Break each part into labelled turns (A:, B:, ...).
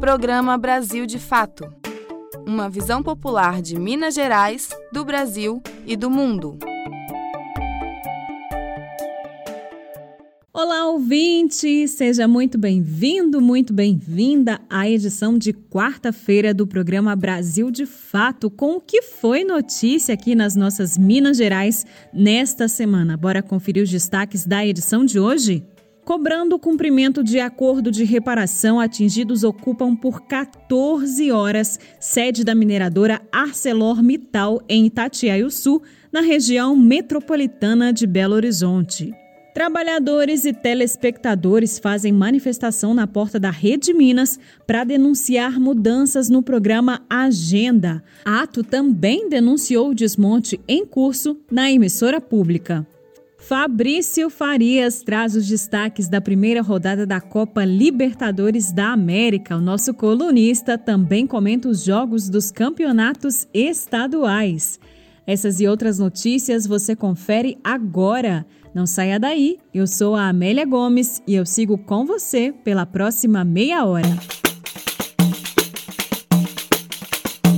A: Programa Brasil de Fato uma visão popular de Minas Gerais, do Brasil e do mundo.
B: Olá, ouvinte! Seja muito bem-vindo, muito bem-vinda à edição de quarta-feira do programa Brasil de Fato, com o que foi notícia aqui nas nossas Minas Gerais nesta semana. Bora conferir os destaques da edição de hoje? Cobrando o cumprimento de acordo de reparação, atingidos ocupam por 14 horas sede da mineradora ArcelorMittal em Itatiaiuçu, na região metropolitana de Belo Horizonte. Trabalhadores e telespectadores fazem manifestação na porta da Rede Minas para denunciar mudanças no programa Agenda. Ato também denunciou o desmonte em curso na emissora pública. Fabrício Farias traz os destaques da primeira rodada da Copa Libertadores da América. O nosso colunista também comenta os jogos dos campeonatos estaduais. Essas e outras notícias você confere agora. Não saia daí. Eu sou a Amélia Gomes e eu sigo com você pela próxima meia hora.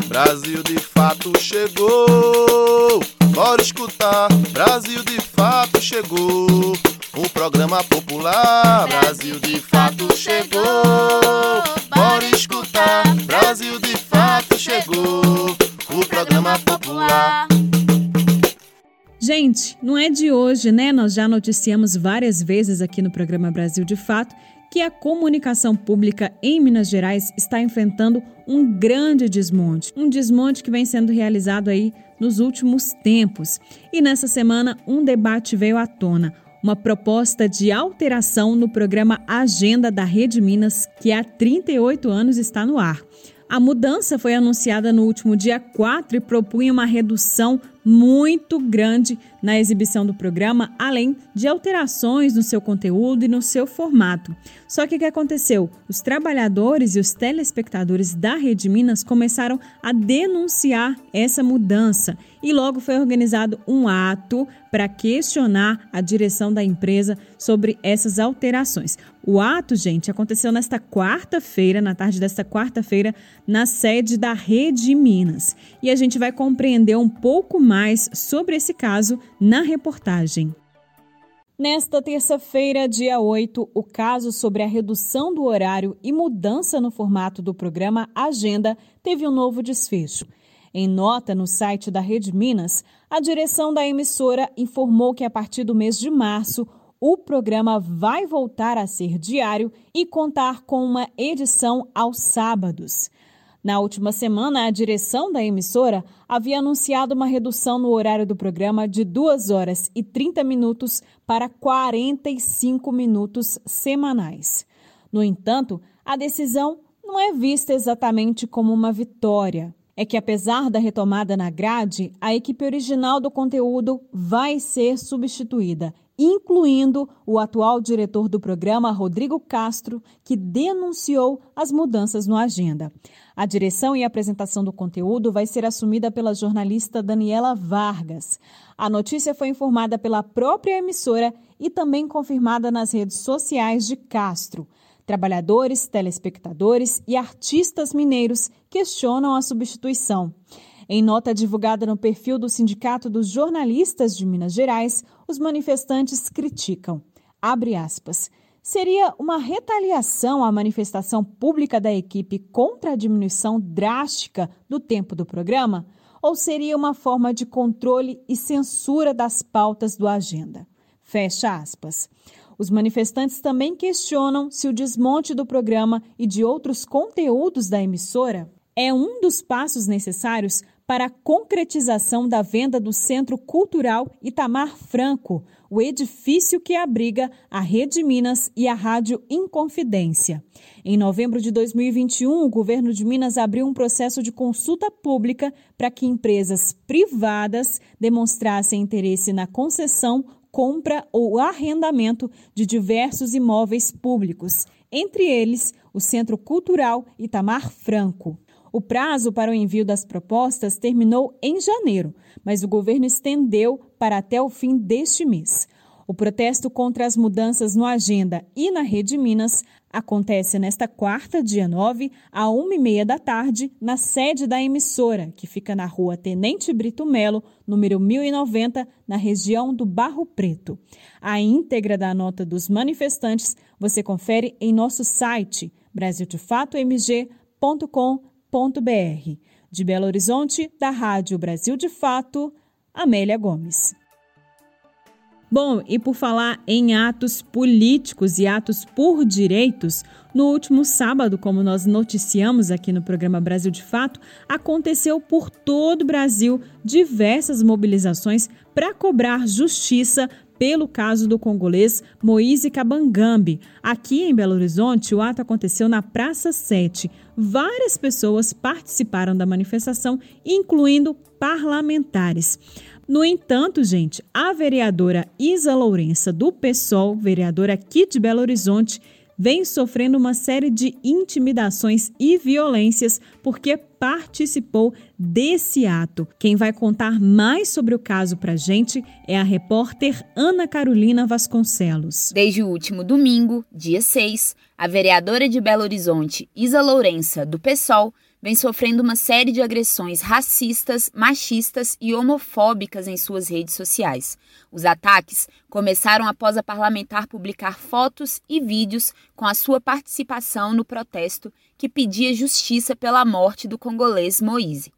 C: Brasil de fato chegou. Bora escutar, Brasil de fato chegou. O programa popular, Brasil de fato chegou. Bora escutar, Brasil de fato chegou. O programa popular.
B: Gente, não é de hoje, né? Nós já noticiamos várias vezes aqui no programa Brasil de Fato que a comunicação pública em Minas Gerais está enfrentando um grande desmonte, um desmonte que vem sendo realizado aí nos últimos tempos. E nessa semana um debate veio à tona, uma proposta de alteração no programa Agenda da Rede Minas, que há 38 anos está no ar. A mudança foi anunciada no último dia 4 e propunha uma redução muito grande na exibição do programa, além de alterações no seu conteúdo e no seu formato. Só que o que aconteceu? Os trabalhadores e os telespectadores da Rede Minas começaram a denunciar essa mudança e logo foi organizado um ato para questionar a direção da empresa sobre essas alterações. O ato, gente, aconteceu nesta quarta-feira, na tarde desta quarta-feira, na sede da Rede Minas. E a gente vai compreender um pouco mais sobre esse caso na reportagem. Nesta terça-feira, dia 8, o caso sobre a redução do horário e mudança no formato do programa Agenda teve um novo desfecho. Em nota no site da Rede Minas, a direção da emissora informou que a partir do mês de março o programa vai voltar a ser diário e contar com uma edição aos sábados. Na última semana, a direção da emissora havia anunciado uma redução no horário do programa de 2 horas e 30 minutos para 45 minutos semanais. No entanto, a decisão não é vista exatamente como uma vitória. É que, apesar da retomada na grade, a equipe original do conteúdo vai ser substituída incluindo o atual diretor do programa, Rodrigo Castro, que denunciou as mudanças no agenda. A direção e apresentação do conteúdo vai ser assumida pela jornalista Daniela Vargas. A notícia foi informada pela própria emissora e também confirmada nas redes sociais de Castro. Trabalhadores, telespectadores e artistas mineiros questionam a substituição. Em nota divulgada no perfil do Sindicato dos Jornalistas de Minas Gerais, os manifestantes criticam. Abre aspas. Seria uma retaliação à manifestação pública da equipe contra a diminuição drástica do tempo do programa? Ou seria uma forma de controle e censura das pautas do agenda? Fecha aspas. Os manifestantes também questionam se o desmonte do programa e de outros conteúdos da emissora é um dos passos necessários para a concretização da venda do Centro Cultural Itamar Franco, o edifício que abriga a Rede Minas e a Rádio Inconfidência. Em novembro de 2021, o governo de Minas abriu um processo de consulta pública para que empresas privadas demonstrassem interesse na concessão, compra ou arrendamento de diversos imóveis públicos, entre eles o Centro Cultural Itamar Franco. O prazo para o envio das propostas terminou em janeiro, mas o governo estendeu para até o fim deste mês. O protesto contra as mudanças no Agenda e na Rede Minas acontece nesta quarta, dia 9, à uma e meia da tarde, na sede da emissora, que fica na rua Tenente Brito Melo, número 1090, na região do Barro Preto. A íntegra da nota dos manifestantes você confere em nosso site brasildefatomg.com.br. De Belo Horizonte, da Rádio Brasil de Fato, Amélia Gomes. Bom, e por falar em atos políticos e atos por direitos, no último sábado, como nós noticiamos aqui no programa Brasil de Fato, aconteceu por todo o Brasil diversas mobilizações para cobrar justiça pelo caso do congolês Moise Kabangambi. Aqui em Belo Horizonte, o ato aconteceu na Praça 7. Várias pessoas participaram da manifestação, incluindo parlamentares. No entanto, gente, a vereadora Isa Lourença, do PSOL, vereadora aqui de Belo Horizonte, vem sofrendo uma série de intimidações e violências porque participou desse ato. Quem vai contar mais sobre o caso para gente é a repórter Ana Carolina Vasconcelos.
D: Desde o último domingo, dia 6, a vereadora de Belo Horizonte, Isa Lourença, do PSOL, vem sofrendo uma série de agressões racistas, machistas e homofóbicas em suas redes sociais. Os ataques começaram após a parlamentar publicar fotos e vídeos com a sua participação no protesto que pedia justiça pela morte do congolês Moise.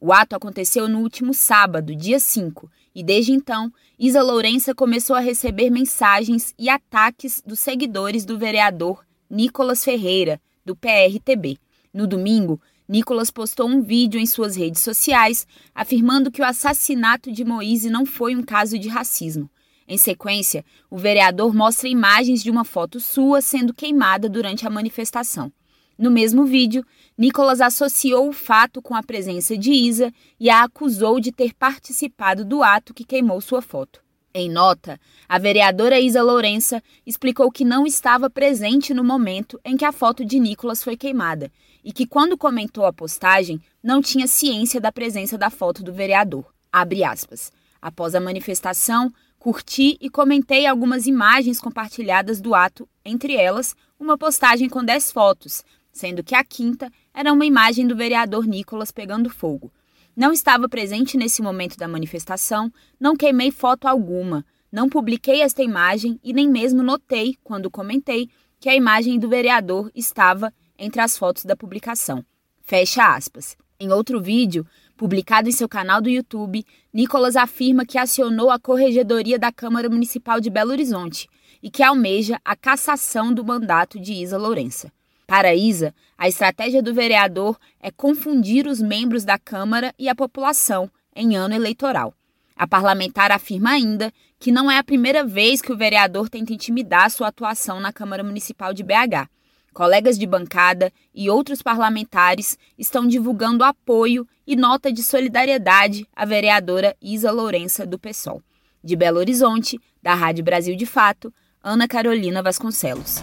D: O ato aconteceu no último sábado, dia 5, e desde então, Isa Lourença começou a receber mensagens e ataques dos seguidores do vereador Nicolas Ferreira, do PRTB. No domingo, Nicolas postou um vídeo em suas redes sociais afirmando que o assassinato de Moise não foi um caso de racismo. Em sequência, o vereador mostra imagens de uma foto sua sendo queimada durante a manifestação. No mesmo vídeo, Nicolas associou o fato com a presença de Isa e a acusou de ter participado do ato que queimou sua foto. Em nota, a vereadora Isa Lourença explicou que não estava presente no momento em que a foto de Nicolas foi queimada e que, quando comentou a postagem, não tinha ciência da presença da foto do vereador. Abre aspas. Após a manifestação, curti e comentei algumas imagens compartilhadas do ato, entre elas, uma postagem com 10 fotos, sendo que a quinta era uma imagem do vereador Nicolas pegando fogo. Não estava presente nesse momento da manifestação, não queimei foto alguma, não publiquei esta imagem e nem mesmo notei, quando comentei, que a imagem do vereador estava entre as fotos da publicação. Fecha aspas. Em outro vídeo, publicado em seu canal do YouTube, Nicolas afirma que acionou a Corregedoria da Câmara Municipal de Belo Horizonte e que almeja a cassação do mandato de Isa Lourença. Para Isa, a estratégia do vereador é confundir os membros da Câmara e a população em ano eleitoral. A parlamentar afirma ainda que não é a primeira vez que o vereador tenta intimidar sua atuação na Câmara Municipal de BH Colegas de bancada e outros parlamentares estão divulgando apoio e nota de solidariedade à vereadora Isa Lourença do PSOL. De Belo Horizonte, da Rádio Brasil de Fato, Ana Carolina Vasconcelos.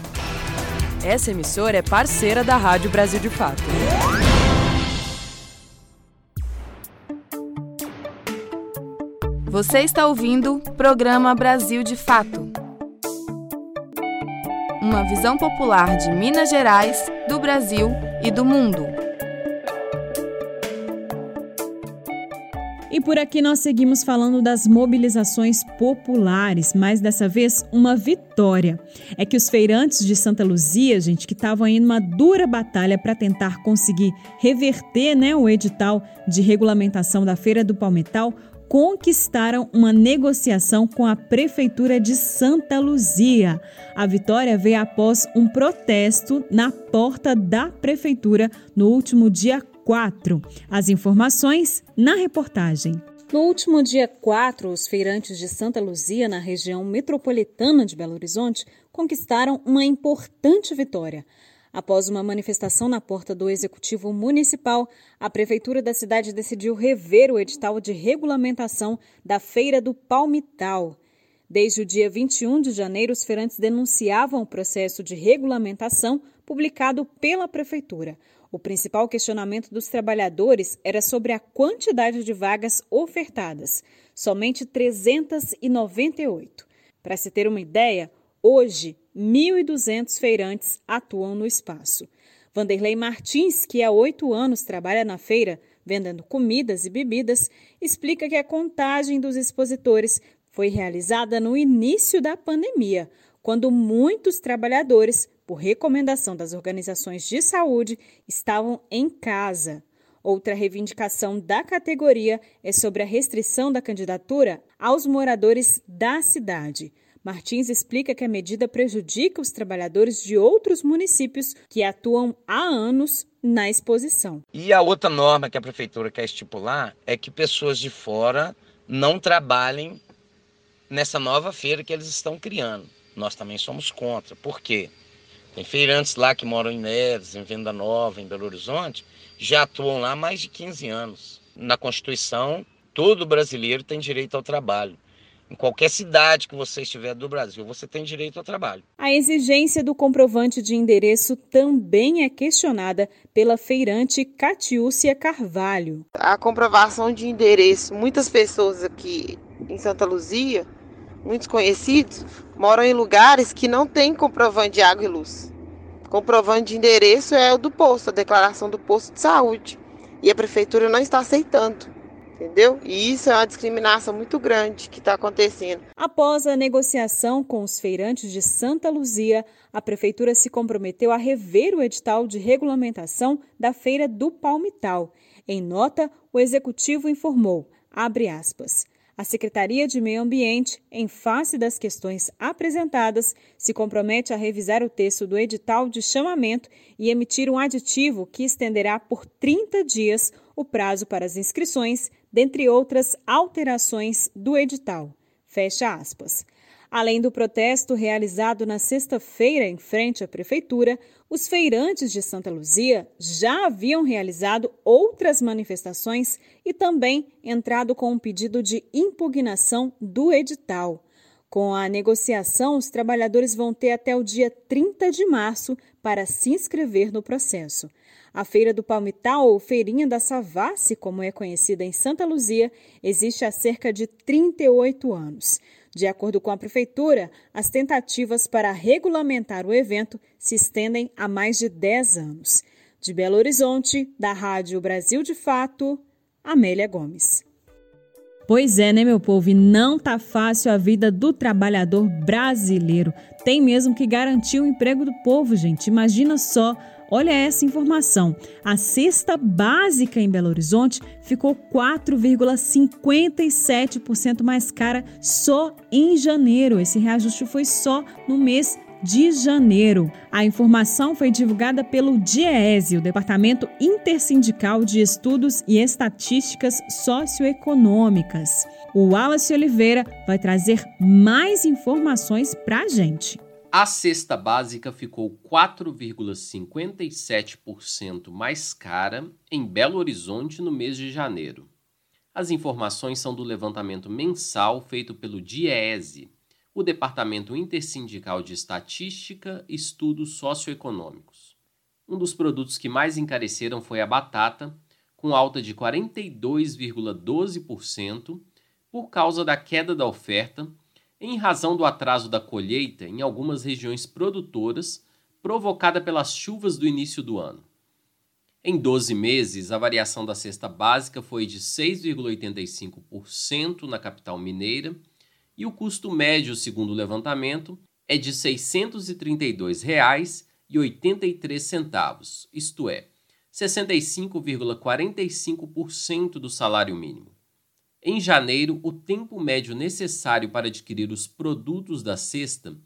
A: Essa emissora é parceira da Rádio Brasil de Fato. Você está ouvindo o programa Brasil de Fato uma visão popular de Minas Gerais, do Brasil e do mundo.
B: E por aqui nós seguimos falando das mobilizações populares, mas dessa vez uma vitória. É que os feirantes de Santa Luzia, gente, que estavam aí numa dura batalha para tentar conseguir reverter né, o edital de regulamentação da Feira do Palmital, conquistaram uma negociação com a Prefeitura de Santa Luzia. A vitória veio após um protesto na porta da Prefeitura no último dia 4. As informações na reportagem. No último dia 4, os feirantes de Santa Luzia, na região metropolitana de Belo Horizonte, conquistaram uma importante vitória. Após uma manifestação na porta do Executivo Municipal, a Prefeitura da cidade decidiu rever o edital de regulamentação da Feira do Palmital. Desde o dia 21 de janeiro, os feirantes denunciavam o processo de regulamentação publicado pela Prefeitura. O principal questionamento dos trabalhadores era sobre a quantidade de vagas ofertadas, somente 398. Para se ter uma ideia, hoje 1.200 feirantes atuam no espaço. Vanderlei Martins, que há oito anos trabalha na feira, vendendo comidas e bebidas, explica que a contagem dos expositores foi realizada no início da pandemia, quando muitos trabalhadores, por recomendação das organizações de saúde, estavam em casa. Outra reivindicação da categoria é sobre a restrição da candidatura aos moradores da cidade. Martins explica que a medida prejudica os trabalhadores de outros municípios que atuam há anos na exposição.
E: E a outra norma que a prefeitura quer estipular é que pessoas de fora não trabalhem nessa nova feira que eles estão criando. Nós também somos contra. Por quê? Tem feirantes lá que moram em Neves, em Venda Nova, em Belo Horizonte, já atuam lá há mais de 15 anos. Na Constituição, todo brasileiro tem direito ao trabalho. Em qualquer cidade que você estiver do Brasil, você tem direito ao trabalho.
B: A exigência do comprovante de endereço também é questionada pela feirante Catiúcia Carvalho.
F: A comprovação de endereço, muitas pessoas aqui em Santa Luzia, muitos conhecidos, moram em lugares que não têm comprovante de água e luz. Comprovante de endereço é o do posto, a declaração do posto de saúde. E a prefeitura não está aceitando entendeu? E isso é uma discriminação muito grande que está acontecendo.
B: Após a negociação com os feirantes de Santa Luzia, a prefeitura se comprometeu a rever o edital de regulamentação da feira do Palmital. Em nota, o executivo informou, abre aspas, a Secretaria de Meio Ambiente, em face das questões apresentadas, se compromete a revisar o texto do edital de chamamento e emitir um aditivo que estenderá por 30 dias o prazo para as inscrições, dentre outras alterações do edital. Fecha aspas. Além do protesto realizado na sexta-feira em frente à prefeitura, os feirantes de Santa Luzia já haviam realizado outras manifestações e também entrado com um pedido de impugnação do edital. Com a negociação, os trabalhadores vão ter até o dia 30 de março para se inscrever no processo. A Feira do Palmital, ou Feirinha da Savassi, como é conhecida em Santa Luzia, existe há cerca de 38 anos. De acordo com a Prefeitura, as tentativas para regulamentar o evento se estendem há mais de 10 anos. De Belo Horizonte, da Rádio Brasil de Fato, Amélia Gomes. Pois é, né, meu povo? E não tá fácil a vida do trabalhador brasileiro. Tem mesmo que garantir o emprego do povo, gente. Imagina só Olha essa informação. A cesta básica em Belo Horizonte ficou 4,57% mais cara só em janeiro. Esse reajuste foi só no mês de janeiro. A informação foi divulgada pelo DIEESE, o Departamento Intersindical de Estudos e Estatísticas Socioeconômicas. O Wallace Oliveira vai trazer mais informações para a gente.
G: A cesta básica ficou 4,57% mais cara em Belo Horizonte no mês de janeiro. As informações são do levantamento mensal feito pelo DIEESE, o Departamento Intersindical de Estatística e Estudos Socioeconômicos. Um dos produtos que mais encareceram foi a batata, com alta de 42,12% por causa da queda da oferta em razão do atraso da colheita em algumas regiões produtoras provocada pelas chuvas do início do ano. Em 12 meses, a variação da cesta básica foi de 6,85% na capital mineira e o custo médio, segundo o levantamento, é de R$ 632,83, isto é, 65,45% do salário mínimo. Em janeiro, o tempo médio necessário para adquirir os produtos da cesta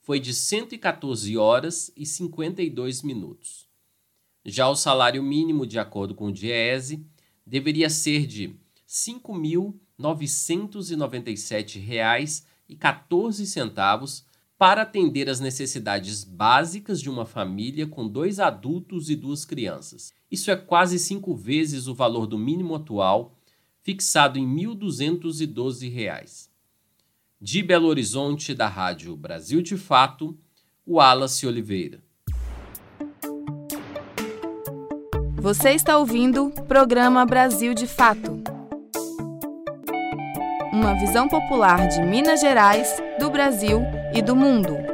G: foi de 114 horas e 52 minutos. Já o salário mínimo, de acordo com o DIEESE, deveria ser de R$ 5.997,14 para atender às necessidades básicas de uma família com dois adultos e duas crianças. Isso é quase cinco vezes o valor do mínimo atual fixado em R$ 1.212. De Belo Horizonte, da Rádio Brasil de Fato, Wallace Oliveira.
A: Você está ouvindo o programa Brasil de Fato. uma visão popular de Minas Gerais, do Brasil e do mundo.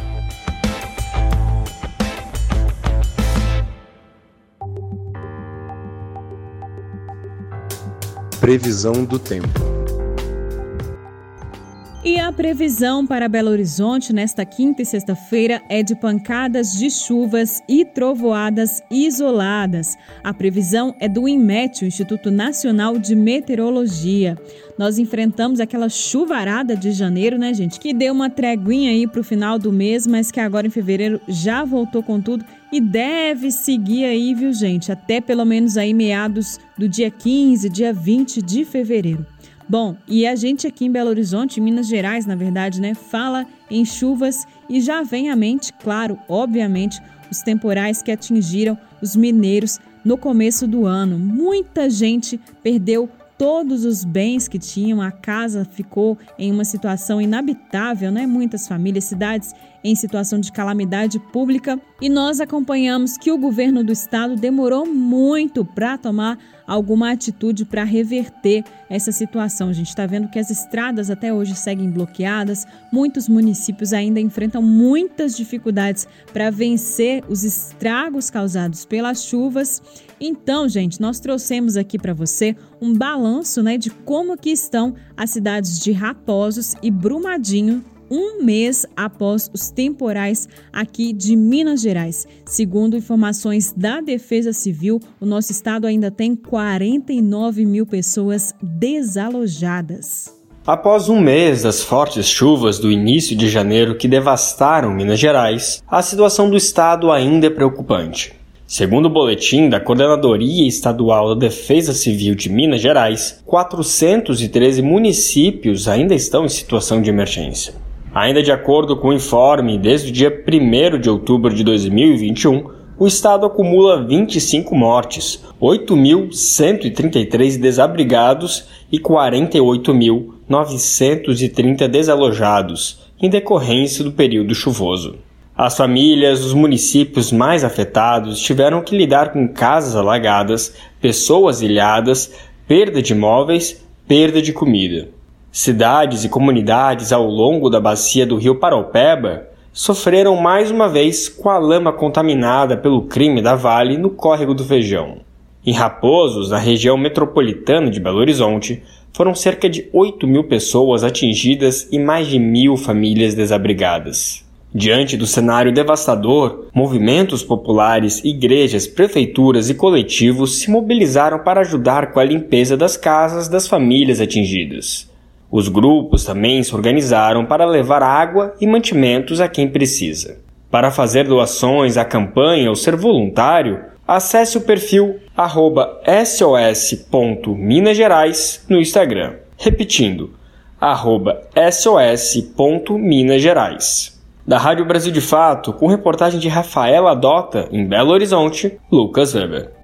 H: Previsão do tempo.
B: E a previsão para Belo Horizonte nesta quinta e sexta-feira é de pancadas de chuvas e trovoadas isoladas. A previsão é do INMET, o Instituto Nacional de Meteorologia. Nós enfrentamos aquela chuvarada de janeiro, né, gente? Que deu uma treguinha aí para o final do mês, mas que agora em fevereiro já voltou com tudo e deve seguir aí, viu, gente? Até pelo menos aí meados do dia 15, dia 20 de fevereiro. Bom, e a gente aqui em Belo Horizonte, Minas Gerais, na verdade, né, fala em chuvas e já vem à mente, claro, obviamente, os temporais que atingiram os mineiros no começo do ano. Muita gente perdeu todos os bens que tinham, a casa ficou em uma situação inabitável, né? Muitas famílias, cidades em situação de calamidade pública. E nós acompanhamos que o governo do estado demorou muito para tomar alguma atitude para reverter essa situação. A gente está vendo que as estradas até hoje seguem bloqueadas, muitos municípios ainda enfrentam muitas dificuldades para vencer os estragos causados pelas chuvas. Então, gente, nós trouxemos aqui para você um balanço né, de como que estão as cidades de Raposos e Brumadinho um mês após os temporais aqui de Minas Gerais. Segundo informações da Defesa Civil, o nosso estado ainda tem 49 mil pessoas desalojadas.
H: Após um mês das fortes chuvas do início de janeiro que devastaram Minas Gerais, a situação do estado ainda é preocupante. Segundo o boletim da Coordenadoria Estadual da Defesa Civil de Minas Gerais, 413 municípios ainda estão em situação de emergência. Ainda de acordo com o informe, desde o dia 1 de outubro de 2021, o estado acumula 25 mortes, 8.133 desabrigados e 48.930 desalojados, em decorrência do período chuvoso. As famílias dos municípios mais afetados tiveram que lidar com casas alagadas, pessoas ilhadas, perda de imóveis, perda de comida. Cidades e comunidades ao longo da bacia do rio Paraupeba sofreram mais uma vez com a lama contaminada pelo crime da Vale no córrego do Feijão. Em Raposos, na região metropolitana de Belo Horizonte, foram cerca de 8 mil pessoas atingidas e mais de mil famílias desabrigadas. Diante do cenário devastador, movimentos populares, igrejas, prefeituras e coletivos se mobilizaram para ajudar com a limpeza das casas das famílias atingidas. Os grupos também se organizaram para levar água e mantimentos a quem precisa. Para fazer doações à campanha ou ser voluntário, acesse o perfil sos.minasgerais no Instagram. Repetindo, sos.minasgerais. Da Rádio Brasil de Fato, com reportagem de Rafaela Dota, em Belo Horizonte, Lucas Weber.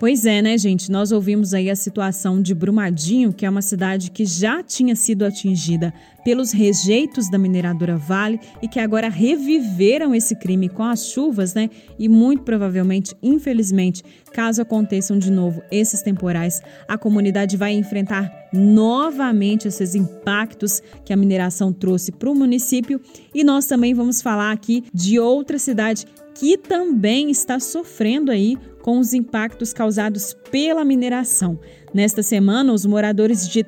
B: Pois é, né, gente? Nós ouvimos aí a situação de Brumadinho, que é uma cidade que já tinha sido atingida pelos rejeitos da mineradora Vale e que agora reviveram esse crime com as chuvas, né? E muito provavelmente, infelizmente, caso aconteçam de novo esses temporais, a comunidade vai enfrentar novamente esses impactos que a mineração trouxe para o município. E nós também vamos falar aqui de outra cidade que também está sofrendo aí com os impactos causados pela mineração. Nesta semana, os moradores de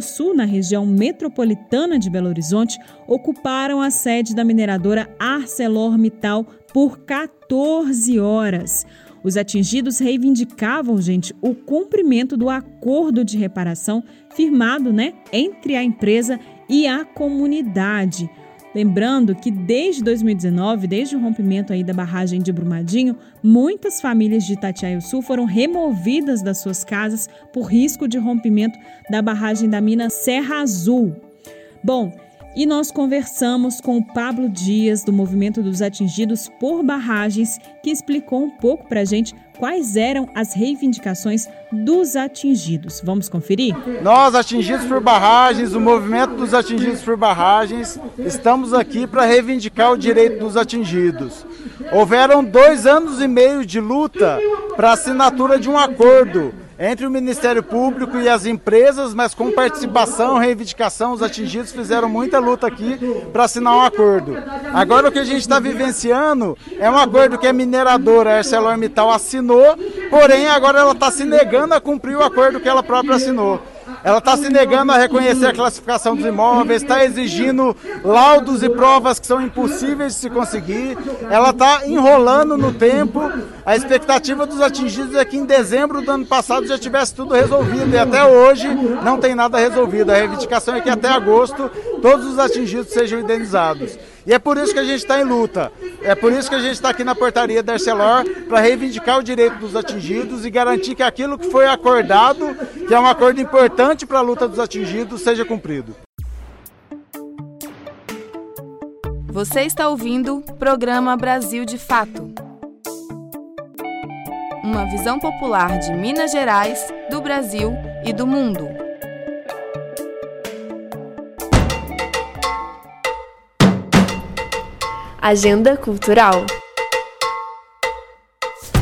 B: Sul, na região metropolitana de Belo Horizonte, ocuparam a sede da mineradora ArcelorMittal por 14 horas. Os atingidos reivindicavam, gente, o cumprimento do acordo de reparação firmado, né, entre a empresa e a comunidade. Lembrando que desde 2019, desde o rompimento aí da barragem de Brumadinho, muitas famílias de Itatiaia Sul foram removidas das suas casas por risco de rompimento da barragem da mina Serra Azul. Bom, e nós conversamos com o Pablo Dias, do Movimento dos Atingidos por Barragens, que explicou um pouco para a gente quais eram as reivindicações dos atingidos. Vamos conferir?
I: Nós, atingidos por barragens, o Movimento dos Atingidos por Barragens, estamos aqui para reivindicar o direito dos atingidos. Houveram dois anos e meio de luta para assinatura de um acordo entre o Ministério Público e as empresas, mas com participação, reivindicação, os atingidos fizeram muita luta aqui para assinar um acordo. Agora o que a gente está vivenciando é um acordo que a mineradora ArcelorMittal assinou, porém agora ela está se negando a cumprir o acordo que ela própria assinou. Ela está se negando a reconhecer a classificação dos imóveis, está exigindo laudos e provas que são impossíveis de se conseguir. Ela está enrolando no tempo. A expectativa dos atingidos é que em dezembro do ano passado já tivesse tudo resolvido e até hoje não tem nada resolvido. A reivindicação é que até agosto todos os atingidos sejam indenizados. E é por isso que a gente está em luta. É por isso que a gente está aqui na portaria da Arcelor para reivindicar o direito dos atingidos e garantir que aquilo que foi acordado, que é um acordo importante para a luta dos atingidos, seja cumprido.
A: Você está ouvindo o programa Brasil de Fato. Uma visão popular de Minas Gerais, do Brasil e do mundo.
J: Agenda Cultural.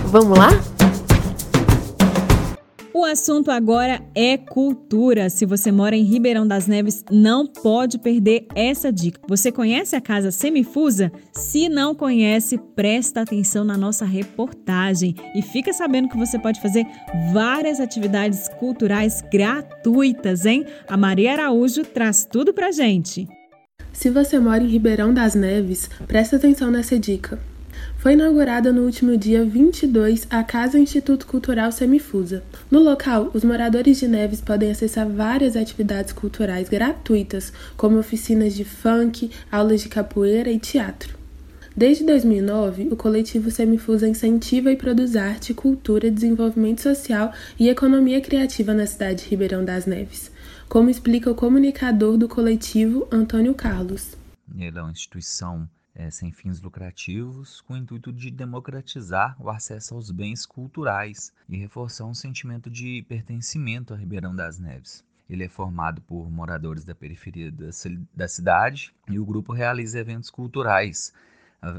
J: Vamos lá?
B: O assunto agora é cultura. Se você mora em Ribeirão das Neves, não pode perder essa dica. Você conhece a Casa Semifusa? Se não conhece, presta atenção na nossa reportagem e fica sabendo que você pode fazer várias atividades culturais gratuitas, hein? A Maria Araújo traz tudo pra gente.
K: Se você mora em Ribeirão das Neves, preste atenção nessa dica. Foi inaugurada no último dia 22 a Casa Instituto Cultural Semifusa. No local, os moradores de Neves podem acessar várias atividades culturais gratuitas, como oficinas de funk, aulas de capoeira e teatro. Desde 2009, o coletivo Semifusa incentiva e produz arte, cultura, desenvolvimento social e economia criativa na cidade de Ribeirão das Neves como explica o comunicador do coletivo Antônio Carlos.
L: Ele é uma instituição é, sem fins lucrativos, com o intuito de democratizar o acesso aos bens culturais e reforçar um sentimento de pertencimento a Ribeirão das Neves. Ele é formado por moradores da periferia da, da cidade e o grupo realiza eventos culturais,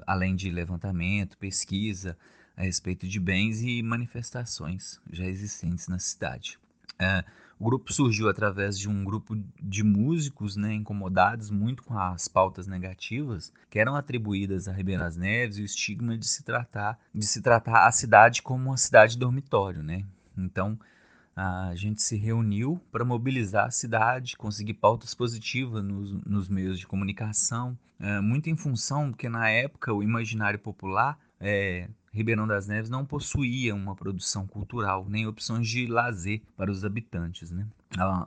L: além de levantamento, pesquisa a respeito de bens e manifestações já existentes na cidade. É, o grupo surgiu através de um grupo de músicos né, incomodados muito com as pautas negativas que eram atribuídas a Ribeirão das Neves e o estigma de se tratar de se tratar a cidade como uma cidade dormitório, né? Então a gente se reuniu para mobilizar a cidade, conseguir pautas positivas nos, nos meios de comunicação, é, muito em função que na época o imaginário popular é, Ribeirão das Neves não possuía uma produção cultural nem opções de lazer para os habitantes. Né?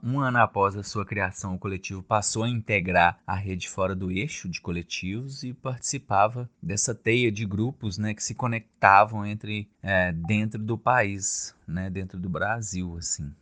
L: Um ano após a sua criação, o coletivo passou a integrar a rede fora do eixo de coletivos e participava dessa teia de grupos né, que se conectavam entre é, dentro do país, né, dentro do Brasil. assim.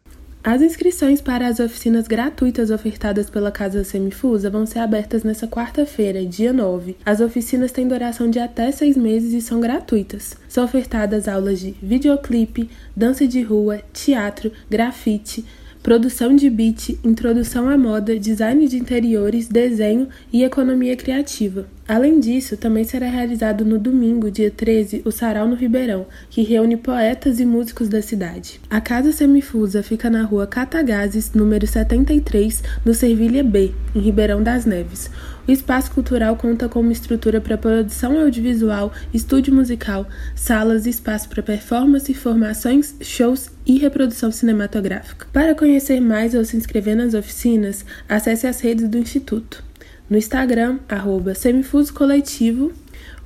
K: As inscrições para as oficinas gratuitas ofertadas pela Casa Semifusa vão ser abertas nesta quarta-feira, dia 9. As oficinas têm duração de até seis meses e são gratuitas. São ofertadas aulas de videoclipe, dança de rua, teatro, grafite, produção de beat, introdução à moda, design de interiores, desenho e economia criativa. Além disso, também será realizado no domingo, dia 13, o Sarau no Ribeirão, que reúne poetas e músicos da cidade. A Casa Semifusa fica na rua Catagazes, número 73, no Servilha B, em Ribeirão das Neves. O espaço cultural conta com uma estrutura para produção audiovisual, estúdio musical, salas e espaço para performance, formações, shows e reprodução cinematográfica. Para conhecer mais ou se inscrever nas oficinas, acesse as redes do Instituto. No Instagram, arroba Semifuso Coletivo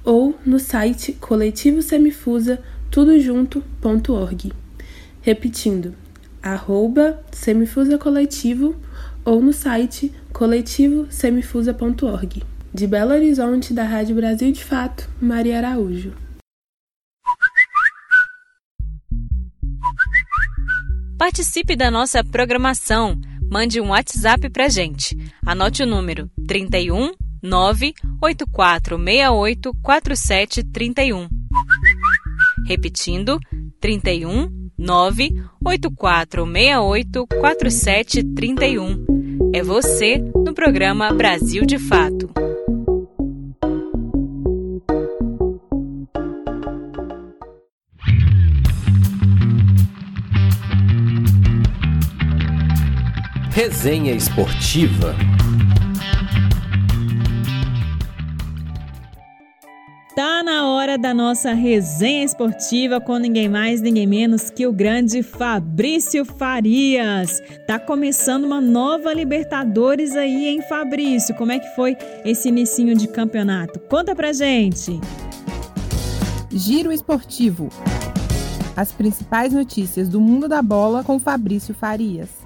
K: ou no site coletivo-semifusa tudojunto.org. Repetindo, arroba Semifusa Coletivo ou no site coletivo-semifusa.org. De Belo Horizonte, da Rádio Brasil de Fato, Maria Araújo.
B: Participe da nossa programação. Mande um WhatsApp pra gente. Anote o número 31 98468 4731. Repetindo, 31 98468 4731. É você no programa Brasil de Fato.
G: Resenha Esportiva.
B: Hora da nossa resenha esportiva com ninguém mais, ninguém menos que o grande Fabrício Farias. Tá começando uma nova Libertadores aí, hein, Fabrício? Como é que foi esse inicinho de campeonato? Conta pra gente.
M: Giro Esportivo. As principais notícias do mundo da bola com Fabrício Farias.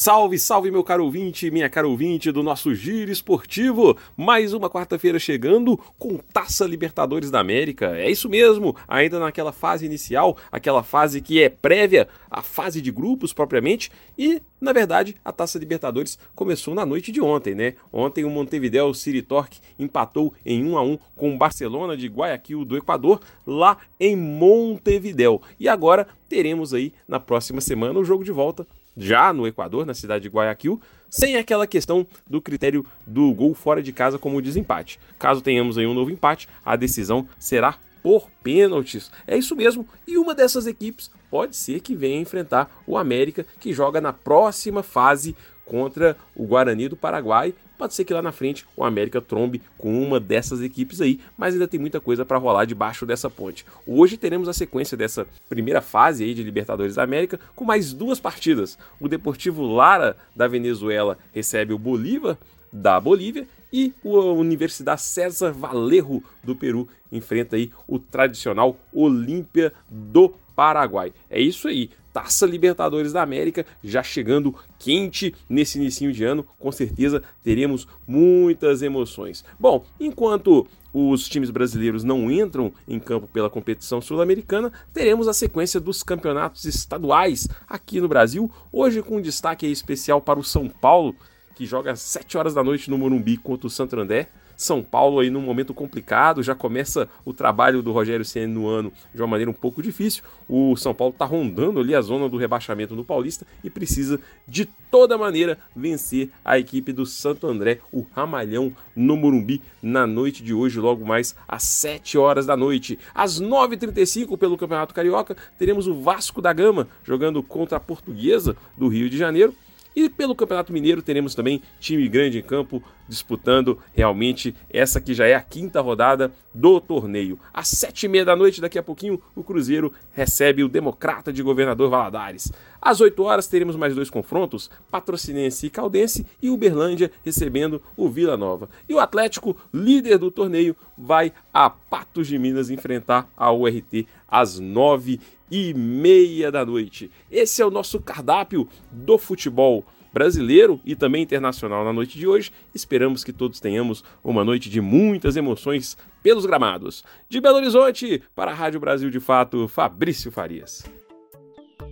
N: Salve, salve, meu caro ouvinte, minha cara ouvinte do nosso Giro Esportivo. Mais uma quarta-feira chegando com Taça Libertadores da América. É isso mesmo, ainda naquela fase inicial, aquela fase que é prévia à fase de grupos propriamente. E, na verdade, a Taça Libertadores começou na noite de ontem, né? Ontem o Montevideo City Torque empatou em 1 a 1 com o Barcelona de Guayaquil do Equador, lá em Montevideo. E agora teremos aí na próxima semana o jogo de volta já no Equador, na cidade de Guayaquil, sem aquela questão do critério do gol fora de casa como desempate. Caso tenhamos aí um novo empate, a decisão será por pênaltis. É isso mesmo, e uma dessas equipes pode ser que venha enfrentar o América, que joga na próxima fase contra o Guarani do Paraguai Pode ser que lá na frente o América trombe com uma dessas equipes aí, mas ainda tem muita coisa para rolar debaixo dessa ponte. Hoje teremos a sequência dessa primeira fase aí de Libertadores da América com mais duas partidas. O Deportivo Lara da Venezuela recebe o Bolívar da Bolívia e a Universidade César Valerro do Peru enfrenta aí o tradicional Olímpia do Paraguai. É isso aí. Taça Libertadores da América já chegando quente nesse início de ano, com certeza teremos muitas emoções. Bom, enquanto os times brasileiros não entram em campo pela competição sul-americana, teremos a sequência dos campeonatos estaduais aqui no Brasil, hoje com um destaque especial para o São Paulo, que joga às 7 horas da noite no Morumbi contra o Santo André. São Paulo aí num momento complicado, já começa o trabalho do Rogério Ceni no ano de uma maneira um pouco difícil. O São Paulo está rondando ali a zona do rebaixamento no Paulista e precisa de toda maneira vencer a equipe do Santo André, o Ramalhão no Morumbi na noite de hoje, logo mais às 7 horas da noite. Às 9h35 pelo Campeonato Carioca, teremos o Vasco da Gama jogando contra a Portuguesa do Rio de Janeiro. E pelo Campeonato Mineiro teremos também time grande em campo disputando realmente essa que já é a quinta rodada do torneio. Às sete e meia da noite, daqui a pouquinho, o Cruzeiro recebe o Democrata de Governador Valadares. Às 8 horas teremos mais dois confrontos, Patrocinense e Caldense e Uberlândia recebendo o Vila Nova. E o Atlético, líder do torneio, vai a Patos de Minas enfrentar a URT às nove e meia da noite. Esse é o nosso cardápio do futebol brasileiro e também internacional na noite de hoje. Esperamos que todos tenhamos uma noite de muitas emoções pelos gramados. De Belo Horizonte, para a Rádio Brasil de Fato, Fabrício Farias.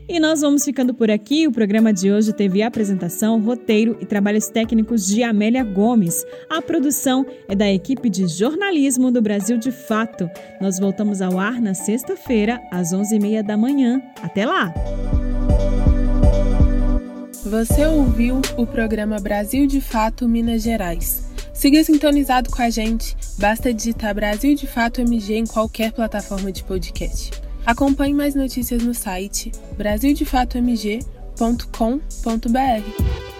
B: E nós vamos ficando por aqui. O programa de hoje teve apresentação, roteiro e trabalhos técnicos de Amélia Gomes. A produção é da equipe de jornalismo do Brasil de Fato. Nós voltamos ao ar na sexta-feira, às 11h30 da manhã. Até lá!
K: Você ouviu o programa Brasil de Fato Minas Gerais. Siga sintonizado com a gente. Basta digitar Brasil de Fato MG em qualquer plataforma de podcast. Acompanhe mais notícias no site brasildefatomg.com.br.